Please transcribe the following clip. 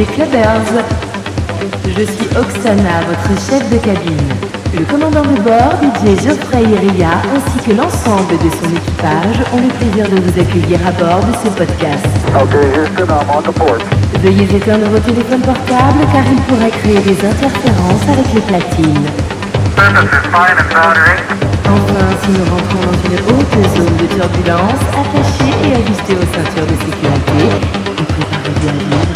Les clubbers Je suis Oksana, votre chef de cabine. Le commandant de bord, DJ Geoffrey Ria, ainsi que l'ensemble de son équipage ont le plaisir de vous accueillir à bord de ce podcast. Veuillez éteindre vos téléphones portables car ils pourraient créer des interférences avec les platines. Enfin, si nous rentrons dans une haute zone de turbulence, attachez et ajustez vos ceintures de sécurité et préparez-vous